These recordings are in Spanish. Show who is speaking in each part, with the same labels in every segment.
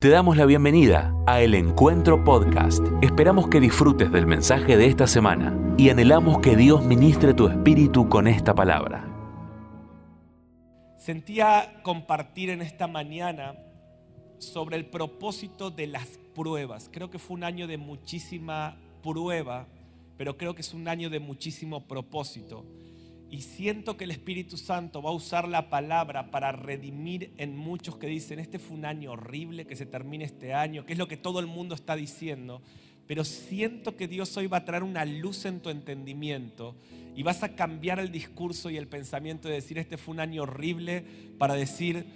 Speaker 1: Te damos la bienvenida a El Encuentro Podcast. Esperamos que disfrutes del mensaje de esta semana y anhelamos que Dios ministre tu espíritu con esta palabra.
Speaker 2: Sentía compartir en esta mañana sobre el propósito de las pruebas. Creo que fue un año de muchísima prueba, pero creo que es un año de muchísimo propósito. Y siento que el Espíritu Santo va a usar la palabra para redimir en muchos que dicen, este fue un año horrible, que se termine este año, que es lo que todo el mundo está diciendo. Pero siento que Dios hoy va a traer una luz en tu entendimiento y vas a cambiar el discurso y el pensamiento de decir, este fue un año horrible, para decir,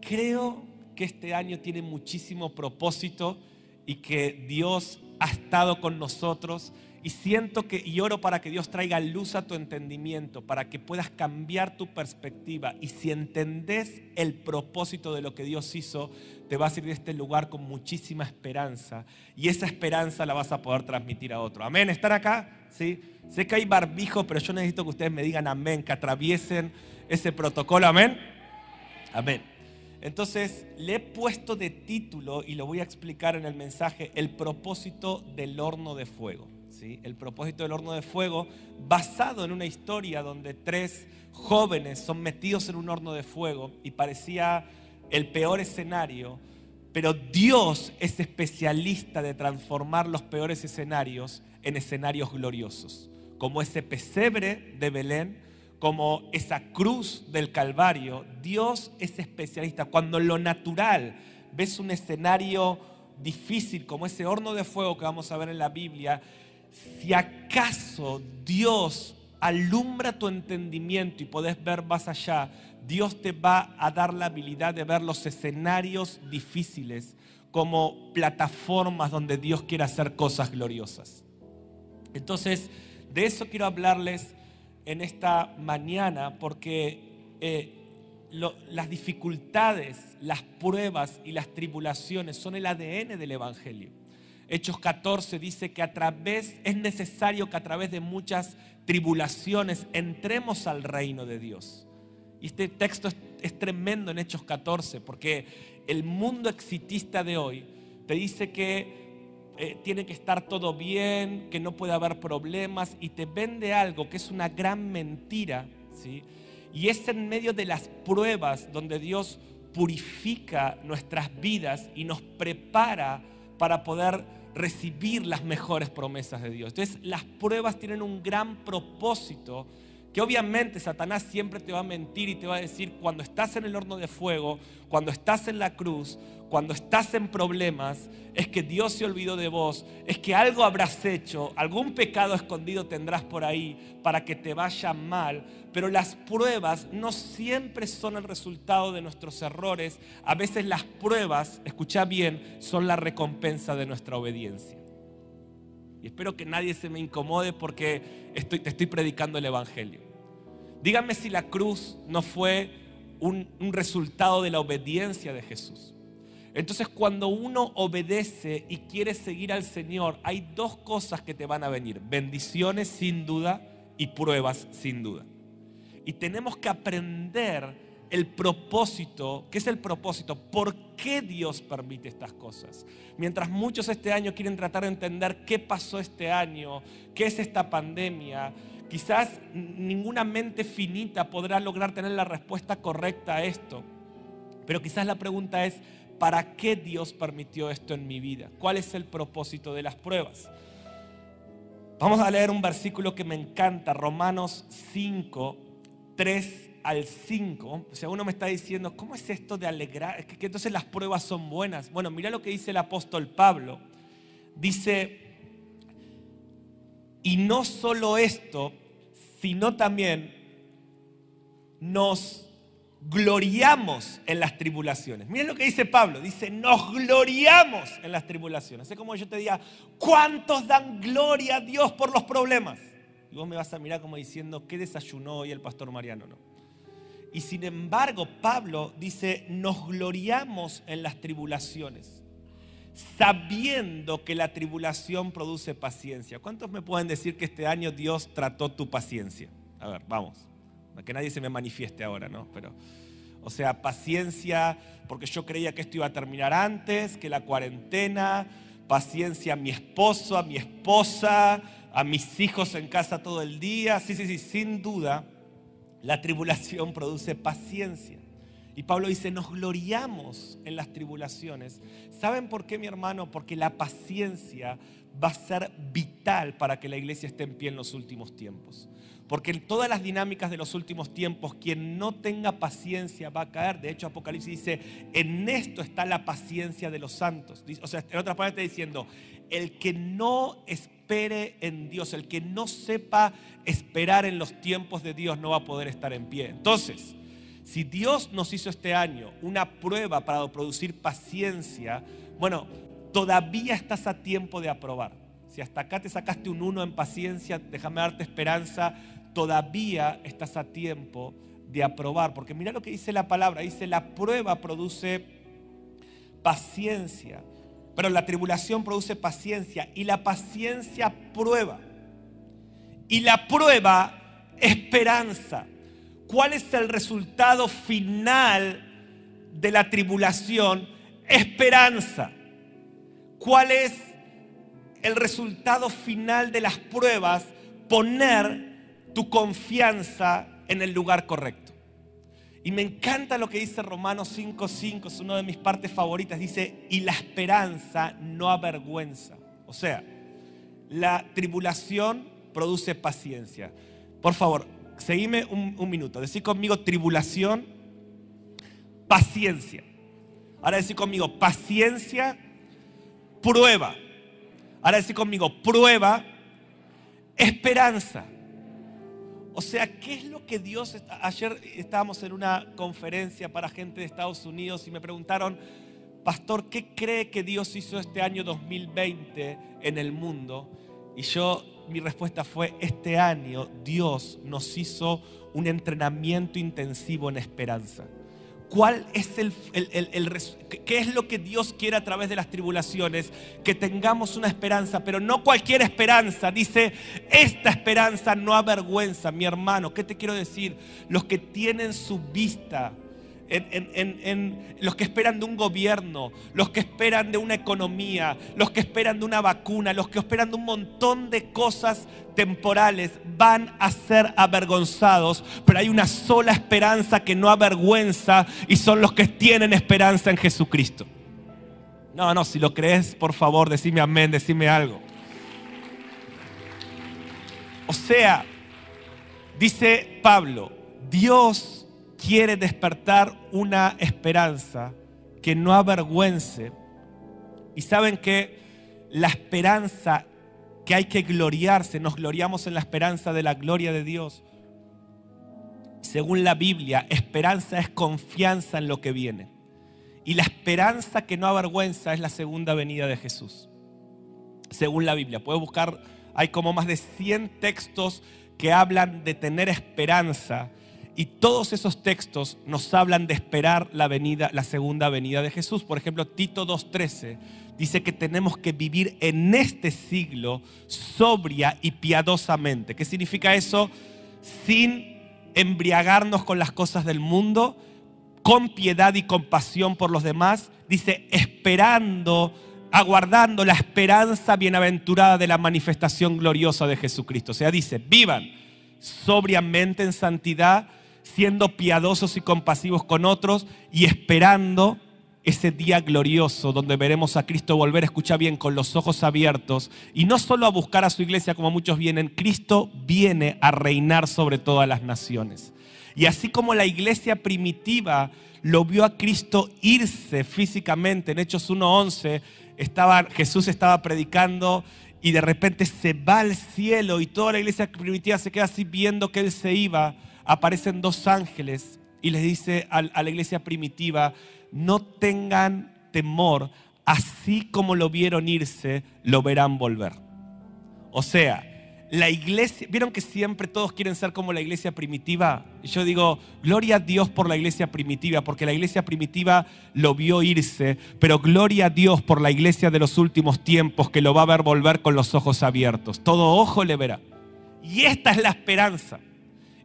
Speaker 2: creo que este año tiene muchísimo propósito y que Dios ha estado con nosotros y siento que y oro para que Dios traiga luz a tu entendimiento, para que puedas cambiar tu perspectiva. Y si entendés el propósito de lo que Dios hizo, te vas a ir de este lugar con muchísima esperanza. Y esa esperanza la vas a poder transmitir a otro. Amén. ¿Están acá? ¿Sí? Sé que hay barbijo, pero yo necesito que ustedes me digan amén, que atraviesen ese protocolo. Amén. Amén. Entonces, le he puesto de título, y lo voy a explicar en el mensaje, el propósito del horno de fuego el propósito del horno de fuego, basado en una historia donde tres jóvenes son metidos en un horno de fuego y parecía el peor escenario, pero Dios es especialista de transformar los peores escenarios en escenarios gloriosos, como ese pesebre de Belén, como esa cruz del Calvario. Dios es especialista. Cuando lo natural ves un escenario difícil como ese horno de fuego que vamos a ver en la Biblia, si acaso Dios alumbra tu entendimiento y podés ver más allá, Dios te va a dar la habilidad de ver los escenarios difíciles como plataformas donde Dios quiere hacer cosas gloriosas. Entonces, de eso quiero hablarles en esta mañana porque eh, las dificultades, las pruebas y las tribulaciones son el ADN del Evangelio. Hechos 14 dice que a través, es necesario que a través de muchas tribulaciones entremos al reino de Dios. Y este texto es, tremendo en Hechos 14 porque el mundo exitista de hoy te dice que eh, tiene que estar todo bien, que no puede haber problemas y te vende algo que es una gran mentira. ¿sí? Y es en medio de las pruebas donde Dios purifica nuestras vidas y nos prepara para poder recibir las mejores promesas de Dios. Entonces las pruebas tienen un gran propósito obviamente Satanás siempre te va a mentir y te va a decir cuando estás en el horno de fuego, cuando estás en la cruz, cuando estás en problemas, es que Dios se olvidó de vos, es que algo habrás hecho, algún pecado escondido tendrás por ahí para que te vaya mal. Pero las pruebas no siempre son el resultado de nuestros errores. A veces las pruebas, escucha bien, son la recompensa de nuestra obediencia. Y espero que nadie se me incomode porque te estoy predicando el Evangelio. Dígame si la cruz no fue un resultado de la obediencia de Jesús. Entonces cuando uno obedece y quiere seguir al Señor, hay dos cosas que te van a venir. Bendiciones sin duda y pruebas sin duda. Y tenemos que aprender el propósito, ¿qué es el propósito? ¿Por qué Dios permite estas cosas? Mientras muchos este año quieren tratar de entender qué pasó este año, qué es esta pandemia, quizás ninguna mente finita podrá lograr tener la respuesta correcta a esto. Pero quizás la pregunta es, ¿para qué Dios permitió esto en mi vida? ¿Cuál es el propósito de las pruebas? Vamos a leer un versículo que me encanta, Romanos 5, 3 al 5. O sea, uno me está diciendo, ¿cómo es esto de alegrar? Que, que entonces las pruebas son buenas. Bueno, mira lo que dice el apóstol Pablo. Dice, y no solo esto, sino también nos gloriamos en las tribulaciones. Miren lo que dice Pablo, dice, nos gloriamos en las tribulaciones. Es como yo te diga, ¿cuántos dan gloria a Dios por los problemas? Y vos me vas a mirar como diciendo, ¿qué desayunó hoy el pastor Mariano? No. Y sin embargo, Pablo dice, nos gloriamos en las tribulaciones, sabiendo que la tribulación produce paciencia. ¿Cuántos me pueden decir que este año Dios trató tu paciencia? A ver, vamos que nadie se me manifieste ahora, ¿no? Pero, O sea, paciencia porque yo creía que esto iba a terminar antes, que la cuarentena, paciencia a mi esposo, a mi esposa, a mis hijos en casa todo el día. Sí, sí, sí, sin duda, la tribulación produce paciencia. Y Pablo dice, nos gloriamos en las tribulaciones. ¿Saben por qué, mi hermano? Porque la paciencia va a ser vital para que la iglesia esté en pie en los últimos tiempos. Porque en todas las dinámicas de los últimos tiempos, quien no tenga paciencia va a caer. De hecho, Apocalipsis dice, en esto está la paciencia de los santos. O sea, en otras palabras está diciendo, el que no espere en Dios, el que no sepa esperar en los tiempos de Dios, no va a poder estar en pie. Entonces, si Dios nos hizo este año una prueba para producir paciencia, bueno, todavía estás a tiempo de aprobar. Si hasta acá te sacaste un uno en paciencia, déjame darte esperanza todavía estás a tiempo de aprobar. Porque mira lo que dice la palabra. Dice, la prueba produce paciencia. Pero la tribulación produce paciencia. Y la paciencia prueba. Y la prueba esperanza. ¿Cuál es el resultado final de la tribulación? Esperanza. ¿Cuál es el resultado final de las pruebas? Poner tu confianza en el lugar correcto. Y me encanta lo que dice Romanos 5:5, es una de mis partes favoritas. Dice, y la esperanza no avergüenza. O sea, la tribulación produce paciencia. Por favor, seguime un, minuto. Decí conmigo tribulación, paciencia. Ahora decí conmigo paciencia, prueba. Ahora decí conmigo prueba, esperanza. O sea, ¿qué es lo que Dios... Ayer estábamos en una conferencia para gente de Estados Unidos y me preguntaron, pastor, ¿qué cree que Dios hizo este año 2020 en el mundo? Y yo, mi respuesta fue, este año Dios nos hizo un entrenamiento intensivo en esperanza. ¿Cuál es el, qué es lo que Dios quiere a través de las tribulaciones? Que tengamos una esperanza, pero no cualquier esperanza. Dice, esta esperanza no avergüenza, mi hermano. ¿Qué te quiero decir? Los que tienen su vista en, los que esperan de un gobierno, los que esperan de una economía, los que esperan de una vacuna, los que esperan de un montón de cosas temporales, van a ser avergonzados. Pero hay una sola esperanza que no avergüenza y son los que tienen esperanza en Jesucristo. No, no, si lo crees, por favor, decime amén, decime algo. O sea, dice Pablo, Dios quiere despertar una esperanza que no avergüence. Y saben que la esperanza que hay que gloriarse, nos gloriamos en la esperanza de la gloria de Dios. Según la Biblia, esperanza es confianza en lo que viene. Y la esperanza que no avergüenza es la segunda venida de Jesús. Según la Biblia, puedes buscar, hay como más de 100 textos que hablan de tener esperanza y todos esos textos nos hablan de esperar la venida, la segunda venida de Jesús. Por ejemplo, Tito 2:13 dice que tenemos que vivir en este siglo sobria y piadosamente. ¿Qué significa eso? Sin embriagarnos con las cosas del mundo, con piedad y compasión por los demás. Dice, esperando, aguardando la esperanza bienaventurada de la manifestación gloriosa de Jesucristo. O sea, dice, vivan sobriamente en santidad siendo piadosos y compasivos con otros y esperando ese día glorioso donde veremos a Cristo volver, escucha bien, con los ojos abiertos y no solo a buscar a su iglesia como muchos vienen, Cristo viene a reinar sobre todas las naciones. Y así como la iglesia primitiva lo vio a Cristo irse físicamente, en Hechos 1.11, estaba, Jesús estaba predicando y de repente se va al cielo y toda la iglesia primitiva se queda así viendo que Él se iba aparecen dos ángeles y les dice a, la iglesia primitiva, no tengan temor, así como lo vieron irse, lo verán volver. O sea, la iglesia, vieron que siempre todos quieren ser como la iglesia primitiva. Yo digo, gloria a Dios por la iglesia primitiva, porque la iglesia primitiva lo vio irse, pero gloria a Dios por la iglesia de los últimos tiempos que lo va a ver volver con los ojos abiertos. Todo ojo le verá. Y esta es la esperanza.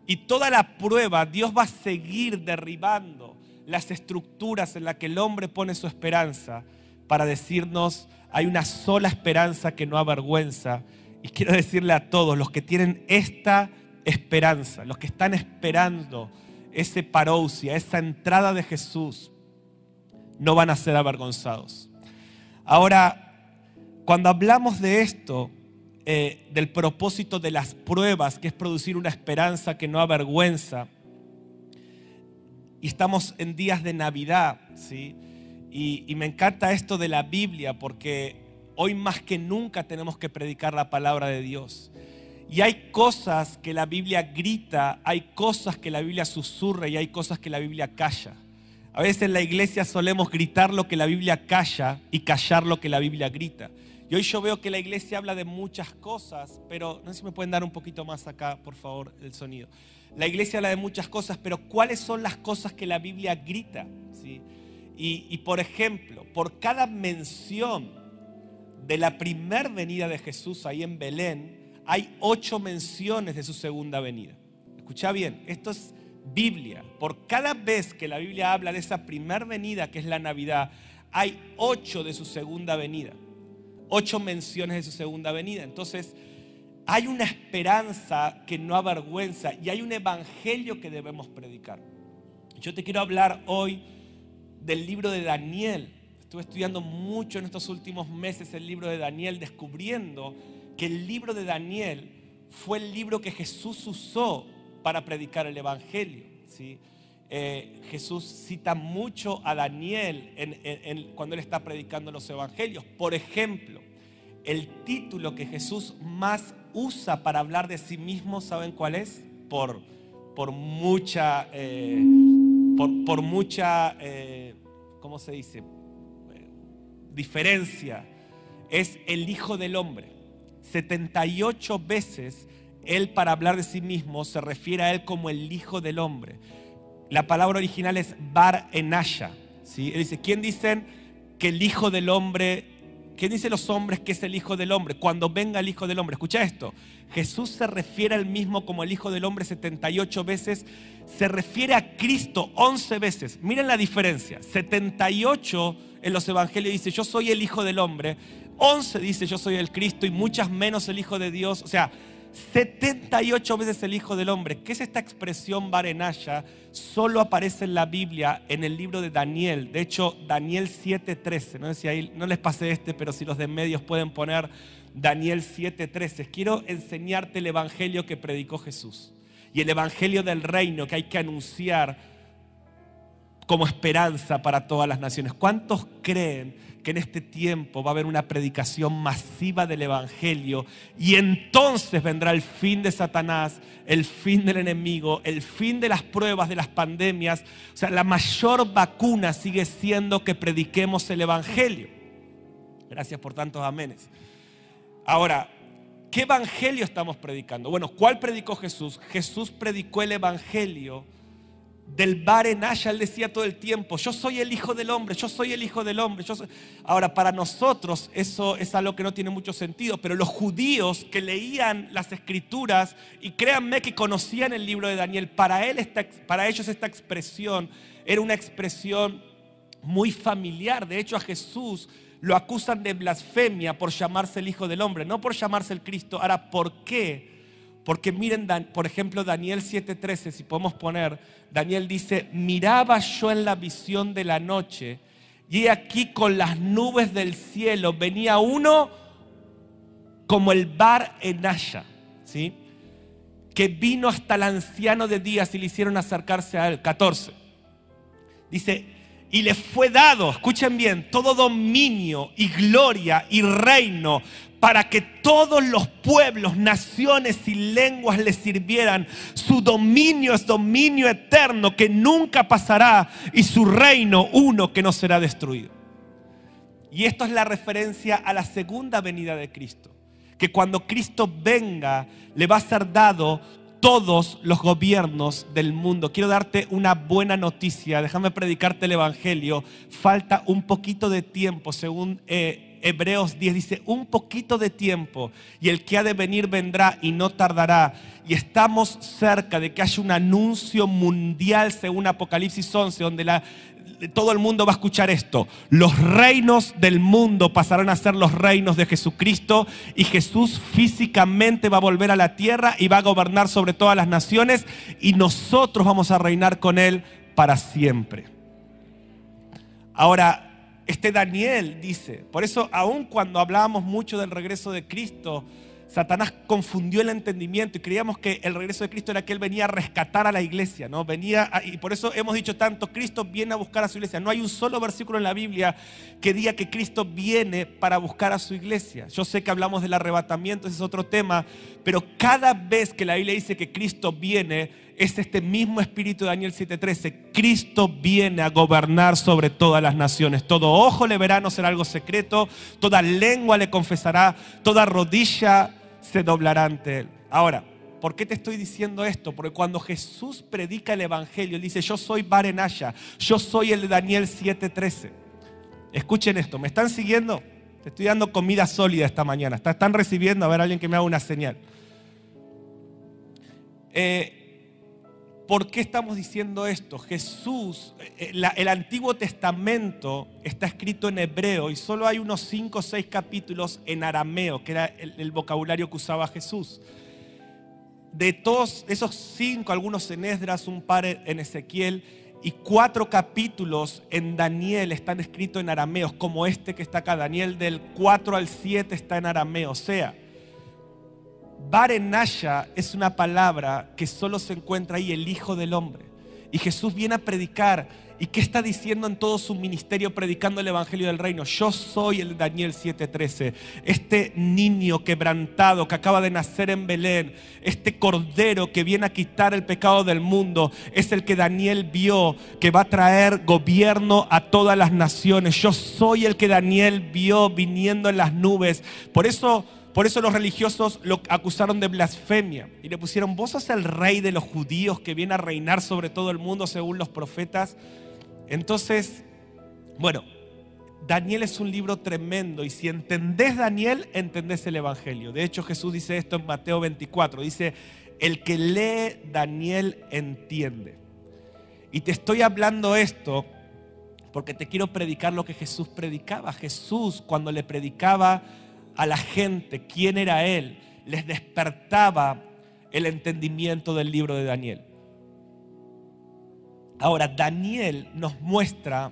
Speaker 2: Y toda la prueba, Dios va a seguir derribando las estructuras en las que el hombre pone su esperanza para decirnos, hay una sola esperanza que no avergüenza. Y quiero decirle a todos los que tienen esta esperanza, los que están esperando ese parousia, esa entrada de Jesús, no van a ser avergonzados. Ahora, cuando hablamos de esto, eh, del propósito de las pruebas, que es producir una esperanza que no avergüenza, y estamos en días de Navidad, ¿sí? Y, y me encanta esto de la Biblia porque hoy más que nunca tenemos que predicar la palabra de Dios. Y hay cosas que la Biblia grita, hay cosas que la Biblia susurra y hay cosas que la Biblia calla. A veces en la iglesia solemos gritar lo que la Biblia calla y callar lo que la Biblia grita. Y hoy yo veo que la iglesia habla de muchas cosas, pero no sé si me pueden dar un poquito más acá, por favor, el sonido. La iglesia habla de muchas cosas, pero ¿cuáles son las cosas que la Biblia grita? ¿Sí? Y, por ejemplo, por cada mención de la primer venida de Jesús ahí en Belén, hay ocho menciones de su segunda venida. Escucha bien, esto es Biblia. Por cada vez que la Biblia habla de esa primer venida, que es la Navidad, hay ocho de su segunda venida. Ocho menciones de su segunda venida. Entonces, hay una esperanza que no avergüenza y hay un evangelio que debemos predicar. Yo te quiero hablar hoy del libro de Daniel. Estuve estudiando mucho en estos últimos meses el libro de Daniel, descubriendo que el libro de Daniel fue el libro que Jesús usó para predicar el Evangelio. ¿sí? Eh, Jesús cita mucho a Daniel cuando él está predicando los Evangelios. Por ejemplo, el título que Jesús más usa para hablar de sí mismo, ¿saben cuál es? Por, por mucha, eh, por, mucha, eh, ¿cómo se dice? diferencia. Es el Hijo del Hombre. 78 veces él para hablar de sí mismo se refiere a él como el Hijo del Hombre. La palabra original es Bar Enasha. ¿sí? Él dice, ¿quién dicen que el Hijo del Hombre, quién dicen los hombres que es el Hijo del Hombre? Cuando venga el Hijo del Hombre. Escucha esto. Jesús se refiere al mismo como el Hijo del Hombre 78 veces. Se refiere a Cristo 11 veces. Miren la diferencia. 78 en los evangelios dice, yo soy el Hijo del Hombre. 11 dice, yo soy el Cristo y muchas menos el Hijo de Dios. O sea, 78 veces el Hijo del Hombre. ¿Qué es esta expresión Barenaya? Solo aparece en la Biblia, en el libro de Daniel. De hecho, Daniel 7:13. No sé si no les pasé este, pero si los de medios pueden poner Daniel 7:13. Quiero enseñarte el evangelio que predicó Jesús y el evangelio del reino que hay que anunciar como esperanza para todas las naciones. ¿Cuántos creen que en este tiempo va a haber una predicación masiva del Evangelio y entonces vendrá el fin de Satanás, el fin del enemigo, el fin de las pruebas, de las pandemias? O sea, la mayor vacuna sigue siendo que prediquemos el Evangelio. Gracias por tantos amenes. Ahora, ¿qué Evangelio estamos predicando? Bueno, ¿cuál predicó Jesús? Jesús predicó el Evangelio del bar en él decía todo el tiempo, yo soy el hijo del hombre, yo soy el hijo del hombre. Ahora, para nosotros eso es algo que no tiene mucho sentido, pero los judíos que leían las escrituras, y créanme que conocían el libro de Daniel, para, él para ellos esta expresión era una expresión muy familiar. De hecho, a Jesús lo acusan de blasfemia por llamarse el hijo del hombre, no por llamarse el Cristo. Ahora, ¿por qué? Porque miren, por ejemplo, Daniel 7:13, si podemos poner, Daniel dice, miraba yo en la visión de la noche y aquí con las nubes del cielo venía uno como el bar Enaya, ¿sí? que vino hasta el anciano de días y le hicieron acercarse a él. 14. Dice, y le fue dado, escuchen bien, todo dominio y gloria y reino para que todos los pueblos, naciones y lenguas le sirvieran. Su dominio es dominio eterno que nunca pasará y su reino uno que no será destruido. Y esto es la referencia a la segunda venida de Cristo. Que cuando Cristo venga le va a ser dado todos los gobiernos del mundo. Quiero darte una buena noticia, déjame predicarte el Evangelio. Falta un poquito de tiempo, según eh, Hebreos 10 dice, un poquito de tiempo y el que ha de venir vendrá y no tardará. Y estamos cerca de que haya un anuncio mundial según Apocalipsis 11, donde todo el mundo va a escuchar esto. Los reinos del mundo pasarán a ser los reinos de Jesucristo y Jesús físicamente va a volver a la tierra y va a gobernar sobre todas las naciones y nosotros vamos a reinar con Él para siempre. Ahora, este Daniel dice, por eso aun cuando hablábamos mucho del regreso de Cristo, Satanás confundió el entendimiento y creíamos que el regreso de Cristo era que Él venía a rescatar a la iglesia, ¿no? Venía y por eso hemos dicho tanto, Cristo viene a buscar a su iglesia. No hay un solo versículo en la Biblia que diga que Cristo viene para buscar a su iglesia. Yo sé que hablamos del arrebatamiento, ese es otro tema, pero cada vez que la Biblia dice que Cristo viene, es este mismo espíritu de Daniel 7:13. Cristo viene a gobernar sobre todas las naciones. Todo ojo le verá, no será algo secreto. Toda lengua le confesará. Toda rodilla se doblará ante él. Ahora, ¿por qué te estoy diciendo esto? Porque cuando Jesús predica el Evangelio, él dice, yo soy Barenaya, yo soy el de Daniel 7:13. Escuchen esto, ¿me están siguiendo? Te estoy dando comida sólida esta mañana. ¿Están recibiendo? A ver, alguien que me haga una señal. Eh, ¿Por qué estamos diciendo esto? Jesús, eh, el Antiguo Testamento está escrito en hebreo y solo hay unos 5 o 6 capítulos en arameo, que era el, vocabulario que usaba Jesús. De todos esos 5, algunos en Esdras, un par en Ezequiel y cuatro capítulos en Daniel están escritos en arameo, como este que está acá. Daniel del 4 al 7 está en arameo. O sea, Barenaya es una palabra que solo se encuentra ahí el Hijo del Hombre. Y Jesús viene a predicar. ¿Y qué está diciendo en todo su ministerio predicando el Evangelio del Reino? Yo soy el Daniel 7:13. Este niño quebrantado que acaba de nacer en Belén, este cordero que viene a quitar el pecado del mundo, es el que Daniel vio que va a traer gobierno a todas las naciones. Yo soy el que Daniel vio viniendo en las nubes. Por eso por eso los religiosos lo acusaron de blasfemia y le pusieron, vos sos el rey de los judíos que viene a reinar sobre todo el mundo según los profetas. Entonces, bueno, Daniel es un libro tremendo y si entendés Daniel, entendés el Evangelio. De hecho, Jesús dice esto en Mateo 24, dice, el que lee Daniel entiende. Y te estoy hablando esto porque te quiero predicar lo que Jesús predicaba. Jesús cuando le predicaba a la gente quién era Él, les despertaba el entendimiento del libro de Daniel. Ahora, Daniel nos muestra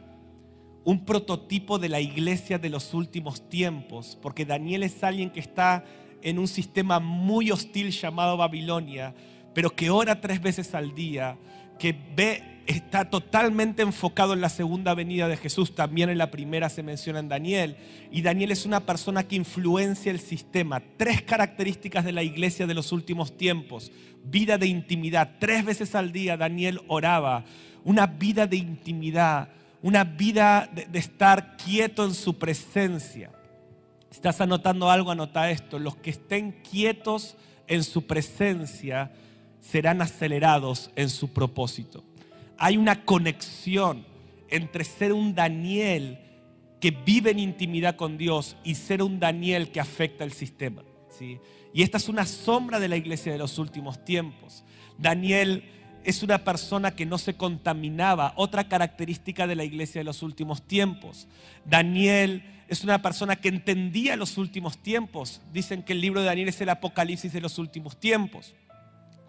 Speaker 2: un prototipo de la iglesia de los últimos tiempos, porque Daniel es alguien que está en un sistema muy hostil llamado Babilonia, pero que ora tres veces al día, que ve está totalmente enfocado en la segunda venida de Jesús, también en la primera se menciona en Daniel. Y Daniel es una persona que influencia el sistema. Tres características de la iglesia de los últimos tiempos. Vida de intimidad. Tres veces al día Daniel oraba. Una vida de intimidad. Una vida de, estar quieto en su presencia. Estás anotando algo, anota esto. Los que estén quietos en su presencia serán acelerados en su propósito hay una conexión entre ser un Daniel que vive en intimidad con Dios y ser un Daniel que afecta el sistema. ¿sí? Y esta es una sombra de la iglesia de los últimos tiempos. Daniel es una persona que no se contaminaba, otra característica de la iglesia de los últimos tiempos. Daniel es una persona que entendía los últimos tiempos. Dicen que el libro de Daniel es el apocalipsis de los últimos tiempos,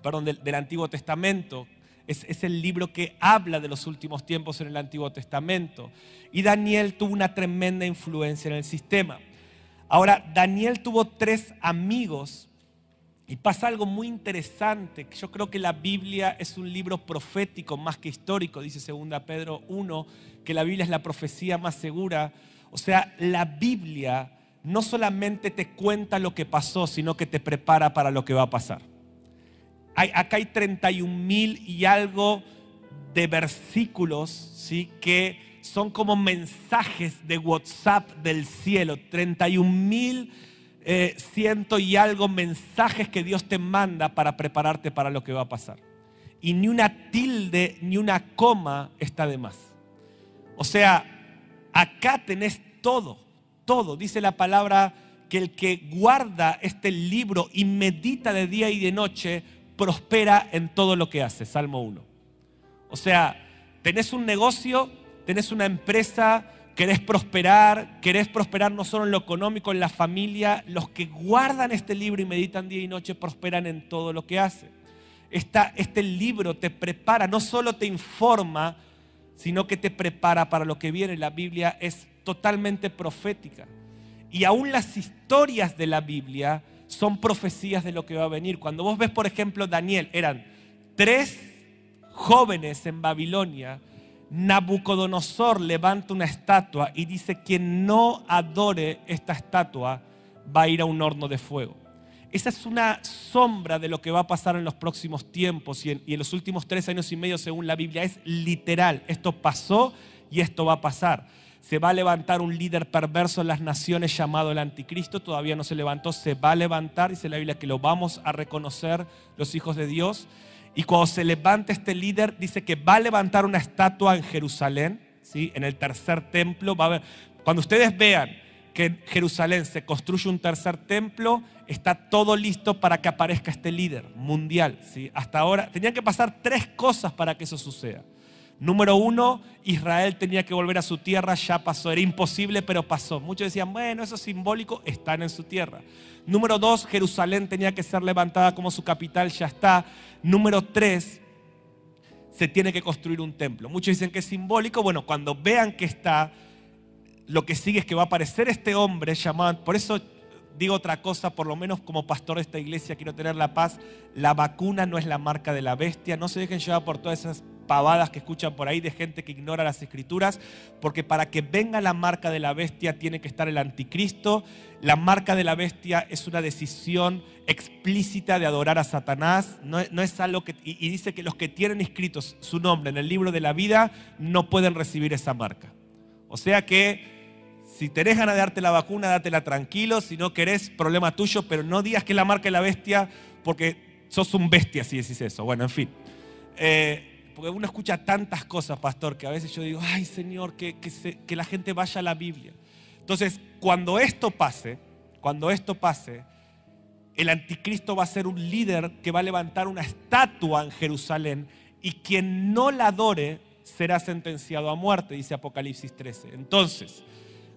Speaker 2: perdón, del, del Antiguo Testamento. Es, el libro que habla de los últimos tiempos en el Antiguo Testamento. Y Daniel tuvo una tremenda influencia en el sistema. Ahora, Daniel tuvo tres amigos y pasa algo muy interesante. Yo creo que la Biblia es un libro profético más que histórico, dice 2 Pedro 1, que la Biblia es la profecía más segura. O sea, la Biblia no solamente te cuenta lo que pasó, sino que te prepara para lo que va a pasar acá hay 31 mil y algo de versículos ¿sí? que son como mensajes de WhatsApp del cielo. 31 mil eh, ciento y algo mensajes que Dios te manda para prepararte para lo que va a pasar. Y ni una tilde ni una coma está de más. O sea, acá tenés todo. todo. Dice la palabra que el que guarda este libro y medita de día y de noche, prospera en todo lo que hace. Salmo 1. O sea, tenés un negocio, tenés una empresa, querés prosperar, querés prosperar no solo en lo económico, en la familia. Los que guardan este libro y meditan día y noche prosperan en todo lo que hacen. este libro te prepara, no solo te informa, sino que te prepara para lo que viene. La Biblia es totalmente profética. Y aún las historias de la Biblia son profecías de lo que va a venir. Cuando vos ves, por ejemplo, Daniel, eran tres jóvenes en Babilonia. Nabucodonosor levanta una estatua y dice, quien no adore esta estatua va a ir a un horno de fuego. Esa es una sombra de lo que va a pasar en los próximos tiempos y en, y en los últimos tres años y medio según la Biblia. Es literal, esto pasó y esto va a pasar se va a levantar un líder perverso en las naciones llamado el anticristo, todavía no se levantó, se va a levantar, dice la Biblia que lo vamos a reconocer los hijos de Dios. Y cuando se levante este líder, dice que va a levantar una estatua en Jerusalén, ¿sí? en el tercer templo. Va cuando ustedes vean que en Jerusalén se construye un tercer templo, está todo listo para que aparezca este líder mundial. ¿sí? Hasta ahora tenían que pasar tres cosas para que eso suceda. Número uno, Israel tenía que volver a su tierra, ya pasó, era imposible, pero pasó. Muchos decían, bueno, eso es simbólico, están en su tierra. Número dos, Jerusalén tenía que ser levantada como su capital, ya está. Número tres, se tiene que construir un templo. Muchos dicen que es simbólico, bueno, cuando vean que está, lo que sigue es que va a aparecer este hombre llamado, por eso digo otra cosa, por lo menos como pastor de esta iglesia quiero tener la paz, la vacuna no es la marca de la bestia, no se dejen llevar por todas esas pavadas que escuchan por ahí de gente que ignora las escrituras, porque para que venga la marca de la bestia tiene que estar el anticristo. La marca de la bestia es una decisión explícita de adorar a Satanás, no, es algo que, y, dice que los que tienen escritos su nombre en el libro de la vida no pueden recibir esa marca. O sea que si tenés ganas de darte la vacuna, dátela tranquilo, si no querés, problema tuyo, pero no digas que la marca de la bestia porque sos un bestia si decís eso. Bueno, en fin. Eh, porque uno escucha tantas cosas, pastor, que a veces yo digo, ay Señor, que, que, la gente vaya a la Biblia. Entonces, cuando esto pase, cuando esto pase, el anticristo va a ser un líder que va a levantar una estatua en Jerusalén y quien no la adore será sentenciado a muerte, dice Apocalipsis 13. Entonces,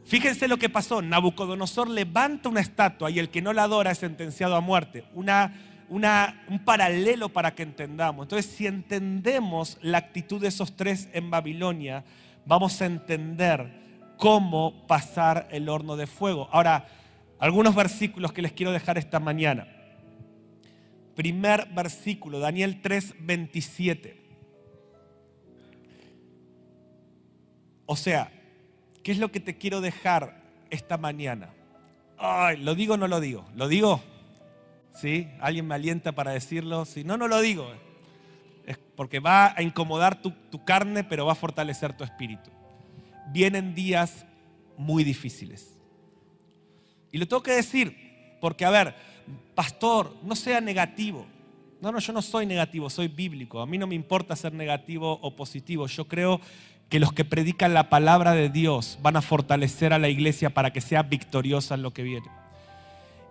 Speaker 2: fíjense lo que pasó. Nabucodonosor levanta una estatua y el que no la adora es sentenciado a muerte. Una un paralelo para que entendamos. Entonces, si entendemos la actitud de esos tres en Babilonia, vamos a entender cómo pasar el horno de fuego. Ahora, algunos versículos que les quiero dejar esta mañana. Primer versículo, Daniel 3, 27. O sea, ¿qué es lo que te quiero dejar esta mañana? Ay, ¿lo digo o no lo digo? ¿Lo digo? ¿Sí? ¿Alguien me alienta para decirlo? Si no, no lo digo. Porque va a incomodar tu, tu carne, pero va a fortalecer tu espíritu. Vienen días muy difíciles. Y lo tengo que decir, porque a ver, pastor, no sea negativo. No, no, yo no soy negativo, soy bíblico. A mí no me importa ser negativo o positivo. Yo creo que los que predican la palabra de Dios van a fortalecer a la iglesia para que sea victoriosa en lo que viene.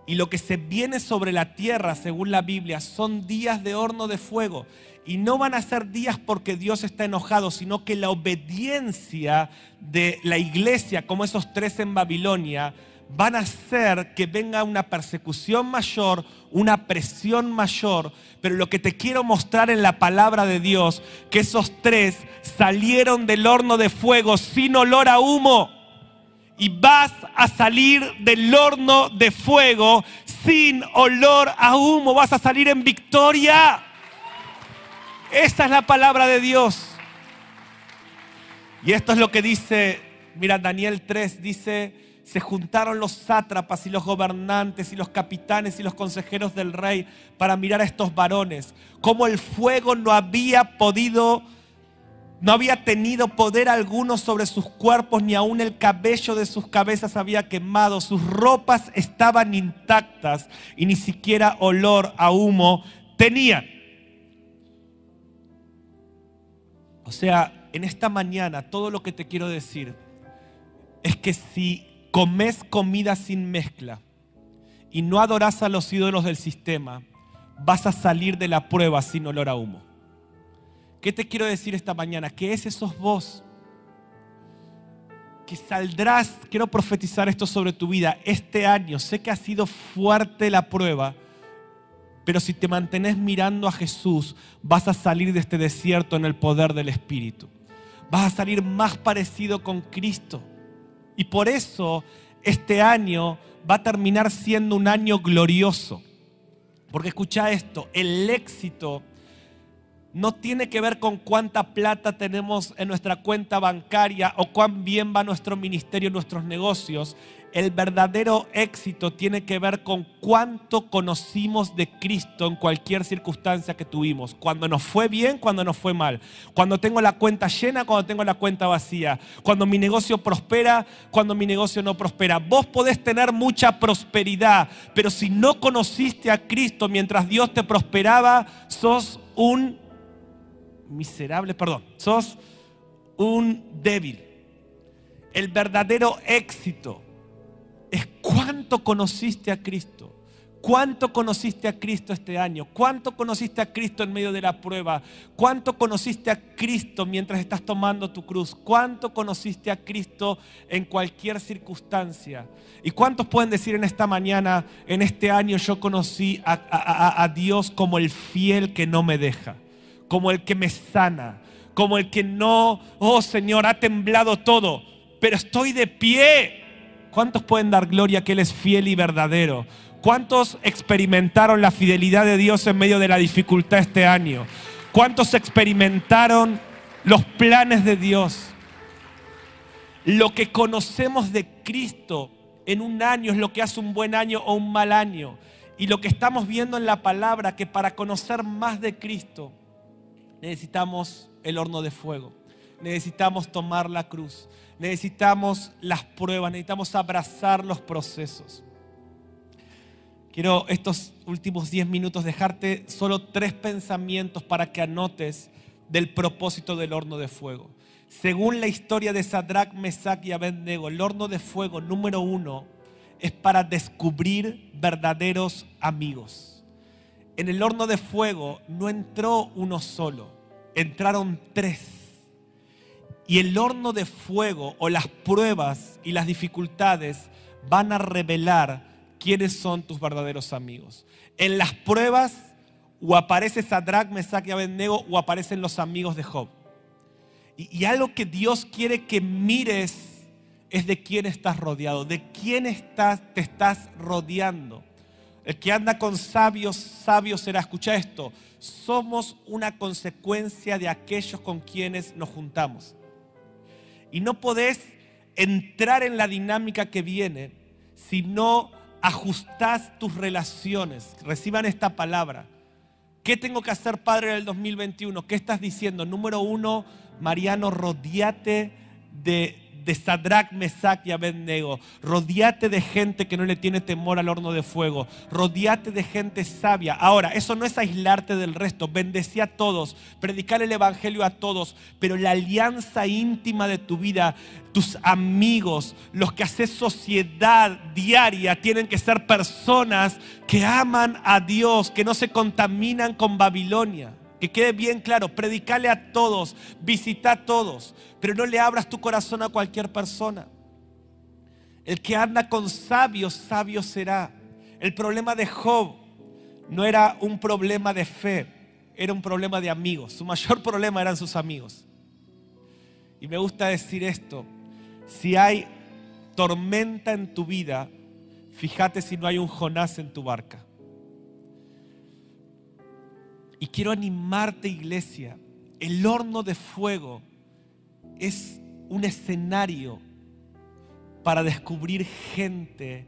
Speaker 2: Y lo que se viene sobre la tierra, según la Biblia, son días de horno de fuego. Y no van a ser días porque Dios está enojado, sino que la obediencia de la iglesia, como esos tres en Babilonia, van a hacer que venga una persecución mayor, una presión mayor. Pero lo que te quiero mostrar en la palabra de Dios, que esos tres salieron del horno de fuego sin olor a humo y vas a salir del horno de fuego sin olor a humo, vas a salir en victoria. Esta es la palabra de Dios. Y esto es lo que dice, mira, Daniel 3 dice, se juntaron los sátrapas y los gobernantes y los capitanes y los consejeros del rey para mirar a estos varones, como el fuego no había podido no había tenido poder alguno sobre sus cuerpos, ni aun el cabello de sus cabezas había quemado. Sus ropas estaban intactas y ni siquiera olor a humo tenían. O sea, en esta mañana todo lo que te quiero decir es que si comes comida sin mezcla y no adorás a los ídolos del sistema, vas a salir de la prueba sin olor a humo. ¿Qué te quiero decir esta mañana? Que ese sos vos. Que saldrás, quiero profetizar esto sobre tu vida, este año. Sé que ha sido fuerte la prueba, pero si te mantenés mirando a Jesús, vas a salir de este desierto en el poder del Espíritu. Vas a salir más parecido con Cristo. Y por eso este año va a terminar siendo un año glorioso. Porque escucha esto, el éxito no tiene que ver con cuánta plata tenemos en nuestra cuenta bancaria o cuán bien va nuestro ministerio, nuestros negocios. El verdadero éxito tiene que ver con cuánto conocimos de Cristo en cualquier circunstancia que tuvimos. Cuando nos fue bien, cuando nos fue mal. Cuando tengo la cuenta llena, cuando tengo la cuenta vacía. Cuando mi negocio prospera, cuando mi negocio no prospera. Vos podés tener mucha prosperidad, pero si no conociste a Cristo mientras Dios te prosperaba, sos un miserable, perdón, sos un débil. El verdadero éxito es cuánto conociste a Cristo. ¿Cuánto conociste a Cristo este año? ¿Cuánto conociste a Cristo en medio de la prueba? ¿Cuánto conociste a Cristo mientras estás tomando tu cruz? ¿Cuánto conociste a Cristo en cualquier circunstancia? ¿Y cuántos pueden decir en esta mañana, en este año yo conocí a, a Dios como el fiel que no me deja? Como el que me sana, como el que no, oh Señor, ha temblado todo, pero estoy de pie. ¿Cuántos pueden dar gloria que Él es fiel y verdadero? ¿Cuántos experimentaron la fidelidad de Dios en medio de la dificultad este año? ¿Cuántos experimentaron los planes de Dios? Lo que conocemos de Cristo en un año es lo que hace un buen año o un mal año. Y lo que estamos viendo en la palabra, que para conocer más de Cristo, necesitamos el horno de fuego, necesitamos tomar la cruz, necesitamos las pruebas, necesitamos abrazar los procesos. Quiero estos últimos 10 minutos dejarte solo tres pensamientos para que anotes del propósito del horno de fuego. Según la historia de Sadrach, Mesach y Abednego, el horno de fuego número uno es para descubrir verdaderos amigos. En el horno de fuego no entró uno solo, entraron tres. Y el horno de fuego o las pruebas y las dificultades van a revelar quiénes son tus verdaderos amigos. En las pruebas o aparece Sadrach, Mesach y Abednego o aparecen los amigos de Job. Y, algo que Dios quiere que mires es de quién estás rodeado, de quién estás, te estás rodeando. El que anda con sabios, sabios será. Escucha esto. Somos una consecuencia de aquellos con quienes nos juntamos. Y no podés entrar en la dinámica que viene si no ajustás tus relaciones. Reciban esta palabra. ¿Qué tengo que hacer, Padre, en el 2021? ¿Qué estás diciendo? Número uno, Mariano, rodeate de de Sadrach, Mesach y Abednego. Rodeate de gente que no le tiene temor al horno de fuego. Rodeate de gente sabia. Ahora, eso no es aislarte del resto. Bendecí a todos. Predicar el evangelio a todos. Pero la alianza íntima de tu vida, tus amigos, los que haces sociedad diaria, tienen que ser personas que aman a Dios, que no se contaminan con Babilonia. Que quede bien claro, predicale a todos, visita a todos, pero no le abras tu corazón a cualquier persona. El que anda con sabios, sabio será. El problema de Job no era un problema de fe, era un problema de amigos. Su mayor problema eran sus amigos. Y me gusta decir esto, si hay tormenta en tu vida, fíjate si no hay un Jonás en tu barca. Y quiero animarte, iglesia. El horno de fuego es un escenario para descubrir gente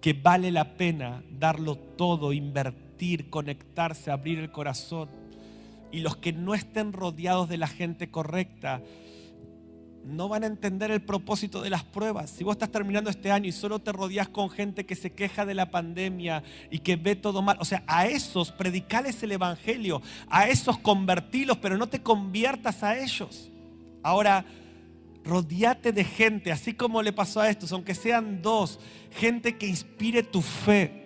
Speaker 2: que vale la pena darlo todo, invertir, conectarse, abrir el corazón. Y los que no estén rodeados de la gente correcta, no van a entender el propósito de las pruebas. Si vos estás terminando este año y solo te rodeas con gente que se queja de la pandemia y que ve todo mal, o sea, a esos predicales el evangelio, a esos convertilos, pero no te conviertas a ellos. Ahora, Rodeate de gente, así como le pasó a estos, aunque sean dos, gente que inspire tu fe.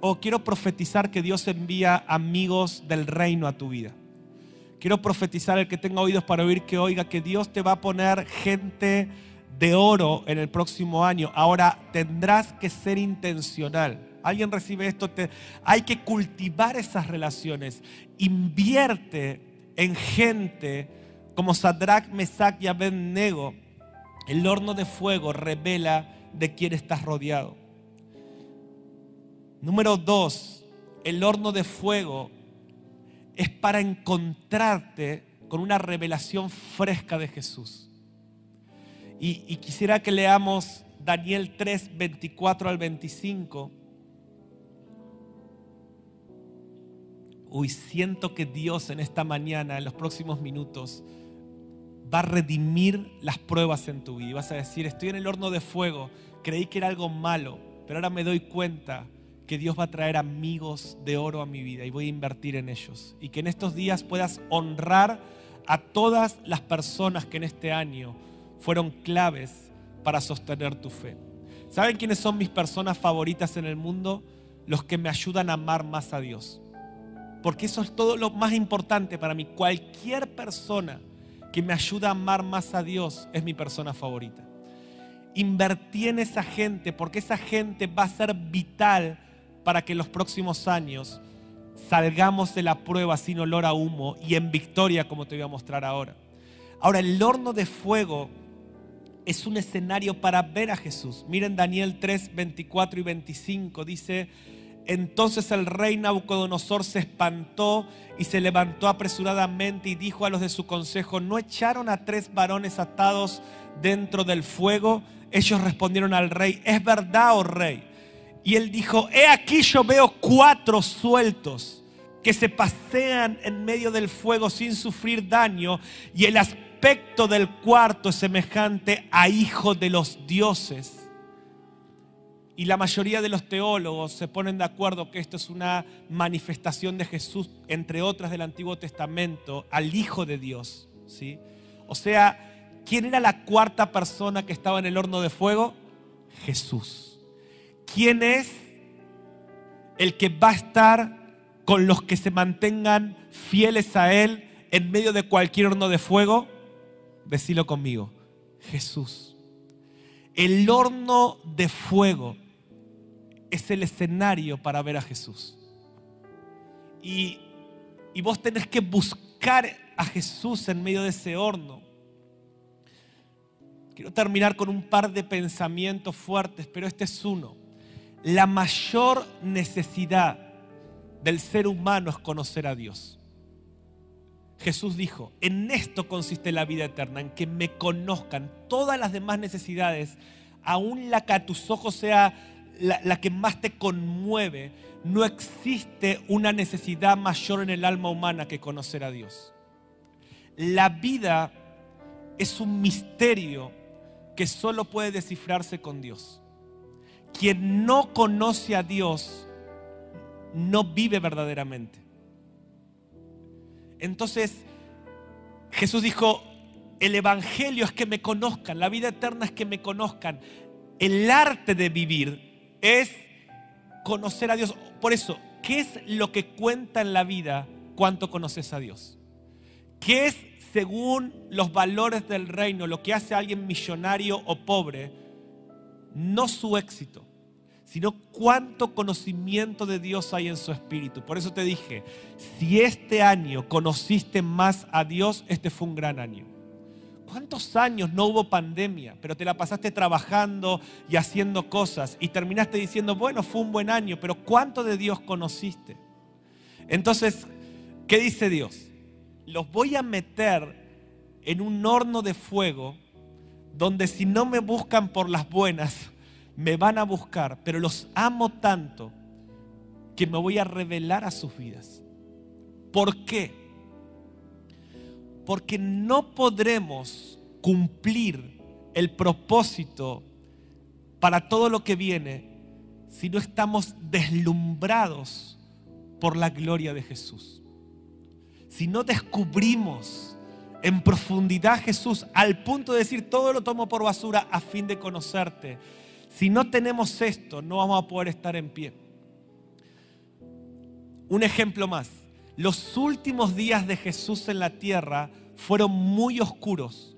Speaker 2: O quiero profetizar que Dios envía amigos del reino a tu vida. Quiero profetizar el que tenga oídos para oír que oiga que Dios te va a poner gente de oro en el próximo año. Ahora tendrás que ser intencional. Alguien recibe esto, hay que cultivar esas relaciones. Invierte en gente como Sadrach, Mesach y Abednego. El horno de fuego revela de quién estás rodeado. Número dos, el horno de fuego es para encontrarte con una revelación fresca de Jesús. Y, quisiera que leamos Daniel 3, 24 al 25. Uy, siento que Dios en esta mañana, en los próximos minutos, va a redimir las pruebas en tu vida. Y vas a decir, estoy en el horno de fuego, creí que era algo malo, pero ahora me doy cuenta que Dios va a traer amigos de oro a mi vida y voy a invertir en ellos. Y que en estos días puedas honrar a todas las personas que en este año fueron claves para sostener tu fe. ¿Saben quiénes son mis personas favoritas en el mundo? Los que me ayudan a amar más a Dios. Porque eso es todo lo más importante para mí. Cualquier persona que me ayuda a amar más a Dios es mi persona favorita. Invertí en esa gente porque esa gente va a ser vital para que en los próximos años salgamos de la prueba sin olor a humo y en victoria como te voy a mostrar ahora. Ahora, el horno de fuego es un escenario para ver a Jesús. Miren Daniel 3, 24 y 25, dice, entonces el rey Nabucodonosor se espantó y se levantó apresuradamente y dijo a los de su consejo, ¿no echaron a tres varones atados dentro del fuego? Ellos respondieron al rey, es verdad, oh rey. Y él dijo, he aquí yo veo cuatro sueltos que se pasean en medio del fuego sin sufrir daño y el aspecto del cuarto es semejante a hijo de los dioses. Y la mayoría de los teólogos se ponen de acuerdo que esto es una manifestación de Jesús, entre otras del Antiguo Testamento, al Hijo de Dios. ¿sí? O sea, ¿quién era la cuarta persona que estaba en el horno de fuego? Jesús. ¿Quién es el que va a estar con los que se mantengan fieles a Él en medio de cualquier horno de fuego? Decilo conmigo, Jesús. El horno de fuego es el escenario para ver a Jesús. Y, y vos tenés que buscar a Jesús en medio de ese horno. Quiero terminar con un par de pensamientos fuertes, pero este es uno la mayor necesidad del ser humano es conocer a Dios. Jesús dijo, en esto consiste la vida eterna, en que me conozcan todas las demás necesidades, aun la que a tus ojos sea la, la, que más te conmueve, no existe una necesidad mayor en el alma humana que conocer a Dios. La vida es un misterio que solo puede descifrarse con Dios. Quien no conoce a Dios no vive verdaderamente. Entonces, Jesús dijo, el Evangelio es que me conozcan, la vida eterna es que me conozcan. El arte de vivir es conocer a Dios. Por eso, ¿qué es lo que cuenta en la vida cuánto conoces a Dios? ¿Qué es, según los valores del reino, lo que hace a alguien millonario o pobre? No su éxito, sino cuánto conocimiento de Dios hay en su espíritu. Por eso te dije, si este año conociste más a Dios, este fue un gran año. ¿Cuántos años no hubo pandemia, pero te la pasaste trabajando y haciendo cosas y terminaste diciendo, bueno, fue un buen año, pero ¿cuánto de Dios conociste? Entonces, ¿qué dice Dios? Los voy a meter en un horno de fuego donde si no me buscan por las buenas, me van a buscar, pero los amo tanto que me voy a revelar a sus vidas. ¿Por qué? Porque no podremos cumplir el propósito para todo lo que viene si no estamos deslumbrados por la gloria de Jesús. Si no descubrimos en profundidad Jesús, al punto de decir, todo lo tomo por basura a fin de conocerte. Si no tenemos esto, no vamos a poder estar en pie. Un ejemplo más. Los últimos días de Jesús en la tierra fueron muy oscuros.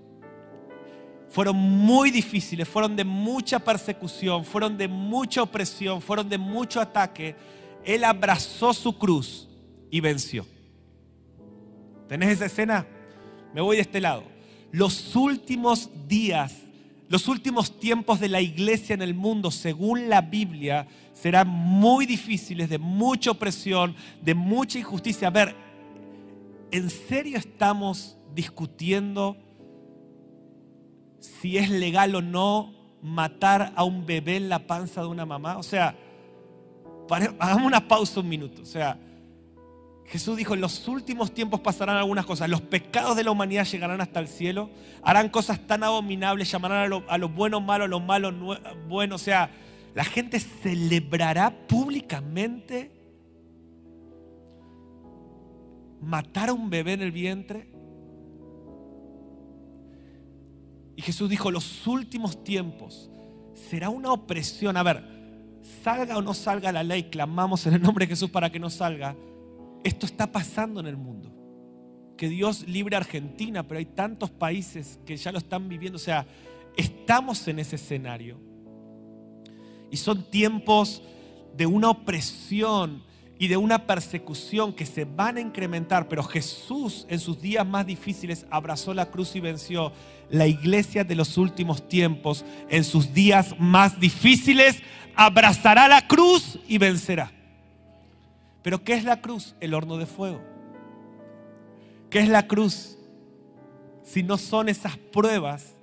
Speaker 2: Fueron muy difíciles, fueron de mucha persecución, fueron de mucha opresión, fueron de mucho ataque. Él abrazó su cruz y venció. ¿Tenés esa escena? Me voy de este lado. Los últimos días, los últimos tiempos de la iglesia en el mundo, según la Biblia, serán muy difíciles, de mucha opresión, de mucha injusticia. A ver, ¿en serio estamos discutiendo si es legal o no matar a un bebé en la panza de una mamá? O sea, hagamos una pausa un minuto. O sea, Jesús dijo, en los últimos tiempos pasarán algunas cosas. Los pecados de la humanidad llegarán hasta el cielo. Harán cosas tan abominables, llamarán a los lo buenos malos, a los malos buenos. O sea, la gente celebrará públicamente matar a un bebé en el vientre. Y Jesús dijo, los últimos tiempos será una opresión. A ver, salga o no salga la ley, clamamos en el nombre de Jesús para que no salga esto está pasando en el mundo. Que Dios libre a Argentina, pero hay tantos países que ya lo están viviendo. O sea, estamos en ese escenario. Y son tiempos de una opresión y de una persecución que se van a incrementar, pero Jesús en sus días más difíciles abrazó la cruz y venció. La iglesia de los últimos tiempos en sus días más difíciles abrazará la cruz y vencerá. Pero ¿qué es la cruz? El horno de fuego. ¿Qué es la cruz? Si no son esas pruebas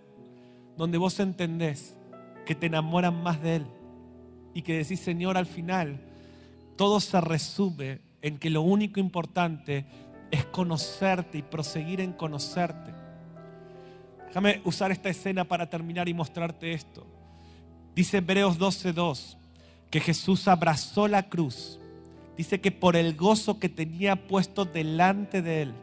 Speaker 2: donde vos entendés que te enamoran más de Él y que decís, Señor, al final todo se resume en que lo único importante es conocerte y proseguir en conocerte. Déjame usar esta escena para terminar y mostrarte esto. Dice Hebreos 12:2 que Jesús abrazó la cruz dice que por el gozo que tenía puesto delante de él,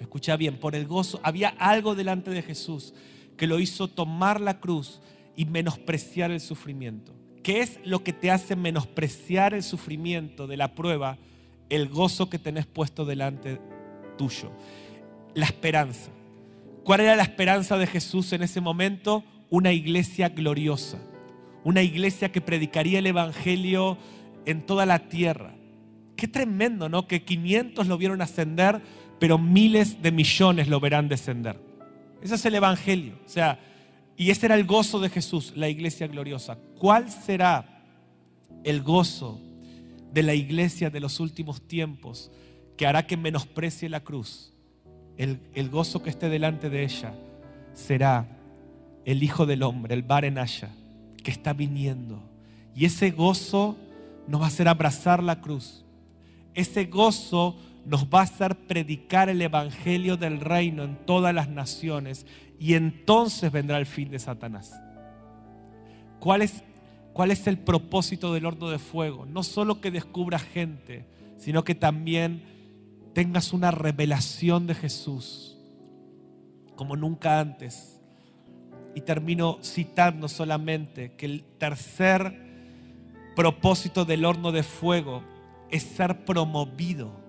Speaker 2: escucha bien, por el gozo, había algo delante de Jesús que lo hizo tomar la cruz y menospreciar el sufrimiento. ¿Qué es lo que te hace menospreciar el sufrimiento de la prueba? El gozo que tenés puesto delante tuyo. La esperanza. ¿Cuál era la esperanza de Jesús en ese momento? Una iglesia gloriosa. Una iglesia que predicaría el Evangelio en toda la tierra. Qué tremendo, ¿no? Que 500 lo vieron ascender, pero miles de millones lo verán descender. Ese es el Evangelio. O sea, y ese era el gozo de Jesús, la iglesia gloriosa. ¿Cuál será el gozo de la iglesia de los últimos tiempos que hará que menosprecie la cruz? El, gozo que esté delante de ella será el Hijo del Hombre, el Barenaya, que está viniendo. Y ese gozo nos va a hacer abrazar la cruz. Ese gozo nos va a hacer predicar el Evangelio del reino en todas las naciones y entonces vendrá el fin de Satanás. ¿Cuál es, el propósito del horno de fuego? No solo que descubras gente, sino que también tengas una revelación de Jesús como nunca antes. Y termino citando solamente que el tercer propósito del horno de fuego es ser promovido.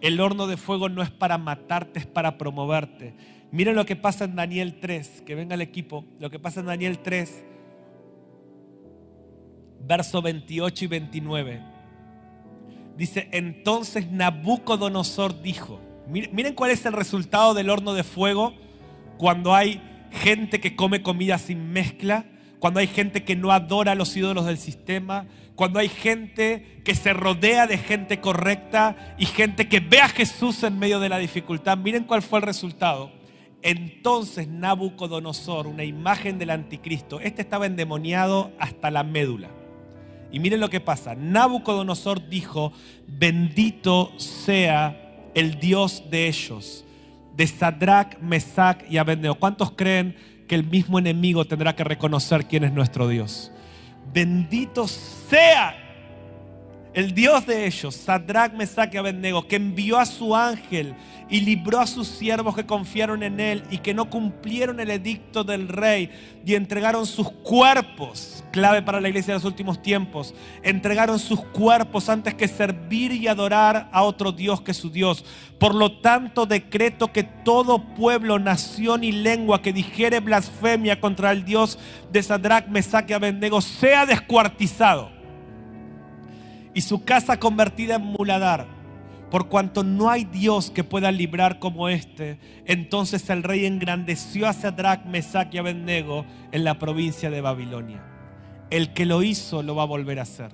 Speaker 2: El horno de fuego no es para matarte, es para promoverte. Miren lo que pasa en Daniel 3, que venga el equipo, lo que pasa en Daniel 3, verso 28 y 29. Dice, entonces Nabucodonosor dijo, miren cuál es el resultado del horno de fuego cuando hay gente que come comida sin mezcla cuando hay gente que no adora a los ídolos del sistema, cuando hay gente que se rodea de gente correcta y gente que ve a Jesús en medio de la dificultad. Miren cuál fue el resultado. Entonces Nabucodonosor, una imagen del anticristo, este estaba endemoniado hasta la médula. Y miren lo que pasa. Nabucodonosor dijo, bendito sea el Dios de ellos, de Sadrach, Mesach y Abednego. ¿Cuántos creen que el mismo enemigo tendrá que reconocer quién es nuestro Dios. Bendito sea el Dios de ellos, Sadrach, Mesach y Abednego, que envió a su ángel y libró a sus siervos que confiaron en él y que no cumplieron el edicto del rey y entregaron sus cuerpos, clave para la iglesia de los últimos tiempos, entregaron sus cuerpos antes que servir y adorar a otro Dios que su Dios. Por lo tanto, decreto que todo pueblo, nación y lengua que dijere blasfemia contra el Dios de Sadrach, Mesach y Abednego sea descuartizado y su casa convertida en muladar. Por cuanto no hay Dios que pueda librar como este, entonces el rey engrandeció a Sadrach, Mesach y Abednego en la provincia de Babilonia. El que lo hizo lo va a volver a hacer.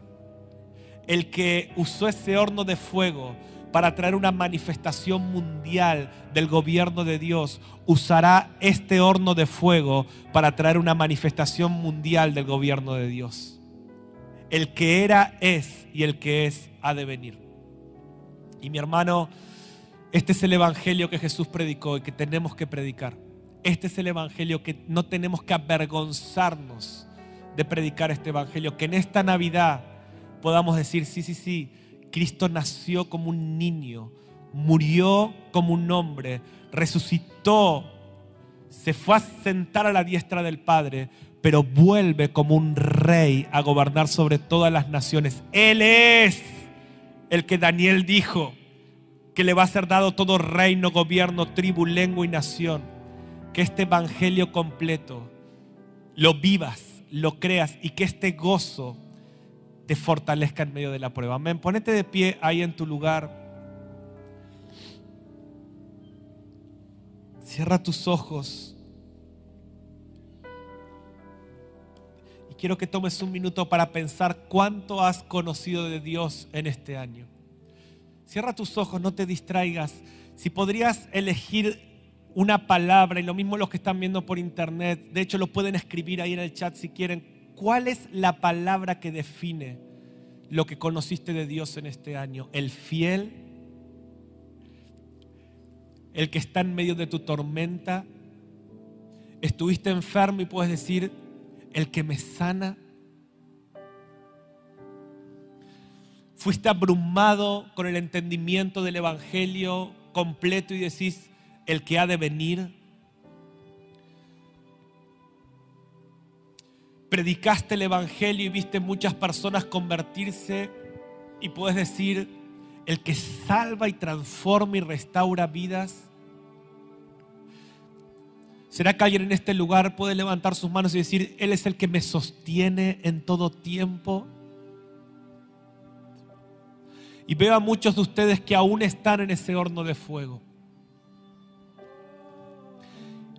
Speaker 2: El que usó ese horno de fuego para traer una manifestación mundial del gobierno de Dios, usará este horno de fuego para traer una manifestación mundial del gobierno de Dios. El que era es y el que es ha de venir. Y mi hermano, este es el evangelio que Jesús predicó y que tenemos que predicar. Este es el evangelio que no tenemos que avergonzarnos de predicar este evangelio. Que en esta Navidad podamos decir, sí, sí, sí, Cristo nació como un niño, murió como un hombre, resucitó, se fue a sentar a la diestra del Padre, pero vuelve como un rey a gobernar sobre todas las naciones. Él es el que Daniel dijo que le va a ser dado todo reino, gobierno, tribu, lengua y nación. Que este evangelio completo lo vivas, lo creas y que este gozo te fortalezca en medio de la prueba. Amén. Ponete de pie ahí en tu lugar. Cierra tus ojos. Quiero que tomes un minuto para pensar cuánto has conocido de Dios en este año. Cierra tus ojos, no te distraigas. Si podrías elegir una palabra, y lo mismo los que están viendo por internet, de hecho lo pueden escribir ahí en el chat si quieren, ¿cuál es la palabra que define lo que conociste de Dios en este año? ¿El fiel? ¿El que está en medio de tu tormenta? ¿Estuviste enfermo y puedes decir, el que me sana. Fuiste abrumado con el entendimiento del Evangelio completo y decís, el que ha de venir. Predicaste el Evangelio y viste muchas personas convertirse y puedes decir, el que salva y transforma y restaura vidas. ¿Será que alguien en este lugar puede levantar sus manos y decir, Él es el que me sostiene en todo tiempo? Y veo a muchos de ustedes que aún están en ese horno de fuego.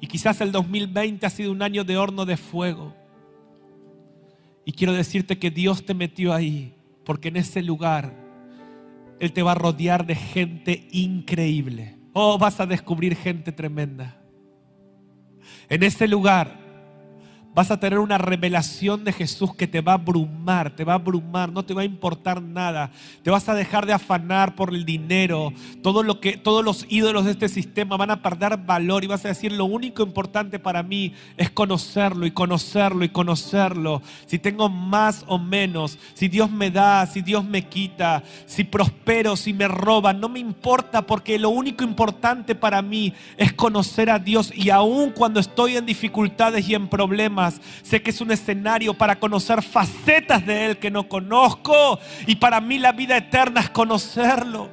Speaker 2: Y quizás el 2020 ha sido un año de horno de fuego. Y quiero decirte que Dios te metió ahí, porque en ese lugar Él te va a rodear de gente increíble. Oh, vas a descubrir gente tremenda. En ese lugar vas a tener una revelación de Jesús que te va a abrumar, te va a abrumar, no te va a importar nada. Te vas a dejar de afanar por el dinero. Todos los ídolos de este sistema van a perder valor y vas a decir, lo único importante para mí es conocerlo y conocerlo y conocerlo. Si tengo más o menos, si Dios me da, si Dios me quita, si prospero, si me roba, no me importa porque lo único importante para mí es conocer a Dios y aun cuando estoy en dificultades y en problemas, Sé que es un escenario para conocer facetas de Él que no conozco. Y para mí la vida eterna es conocerlo.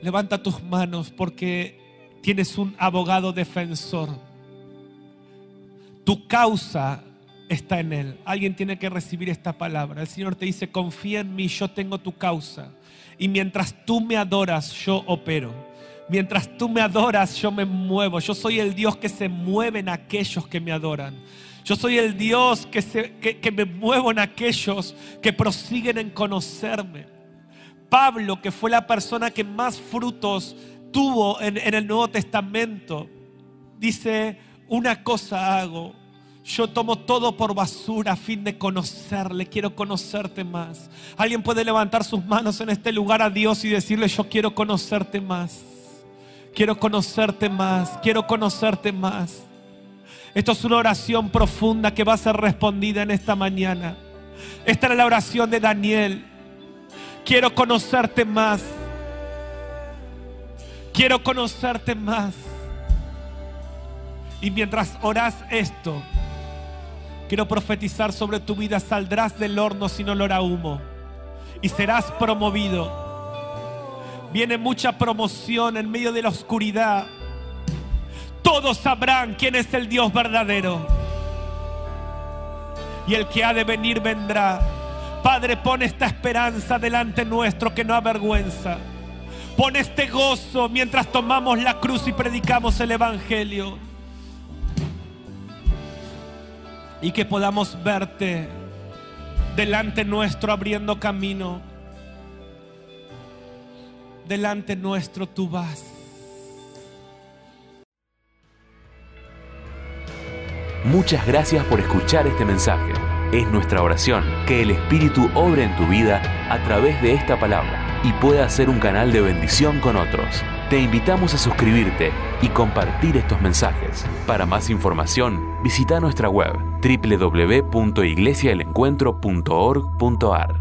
Speaker 2: Levanta tus manos porque tienes un abogado defensor. Tu causa está en Él. Alguien tiene que recibir esta palabra. El Señor te dice, confía en mí, yo tengo tu causa. Y mientras tú me adoras, yo opero. Mientras tú me adoras, yo me muevo. Yo soy el Dios que se mueve en aquellos que me adoran. Yo soy el Dios que, se, que, me muevo en aquellos que prosiguen en conocerme. Pablo, que fue la persona que más frutos tuvo en, en el Nuevo Testamento, dice, una cosa hago, yo tomo todo por basura a fin de conocerle. Quiero conocerte más. Alguien puede levantar sus manos en este lugar a Dios y decirle, yo quiero conocerte más. Quiero conocerte más, quiero conocerte más. Esto es una oración profunda que va a ser respondida en esta mañana. Esta era la oración de Daniel. Quiero conocerte más. Quiero conocerte más. Y mientras oras esto, quiero profetizar sobre tu vida. Saldrás del horno sin olor a humo. Y serás promovido. Viene mucha promoción en medio de la oscuridad todos sabrán quién es el Dios verdadero. Y el que ha de venir vendrá. Padre, pon esta esperanza delante nuestro que no avergüenza. Pon este gozo mientras tomamos la cruz y predicamos el Evangelio. Y que podamos verte delante nuestro abriendo camino. Delante nuestro tú vas.
Speaker 1: Muchas gracias por escuchar este mensaje. Es nuestra oración que el Espíritu obre en tu vida a través de esta palabra y pueda ser un canal de bendición con otros. Te invitamos a suscribirte y compartir estos mensajes. Para más información, visita nuestra web www.iglesiaelencuentro.org.ar.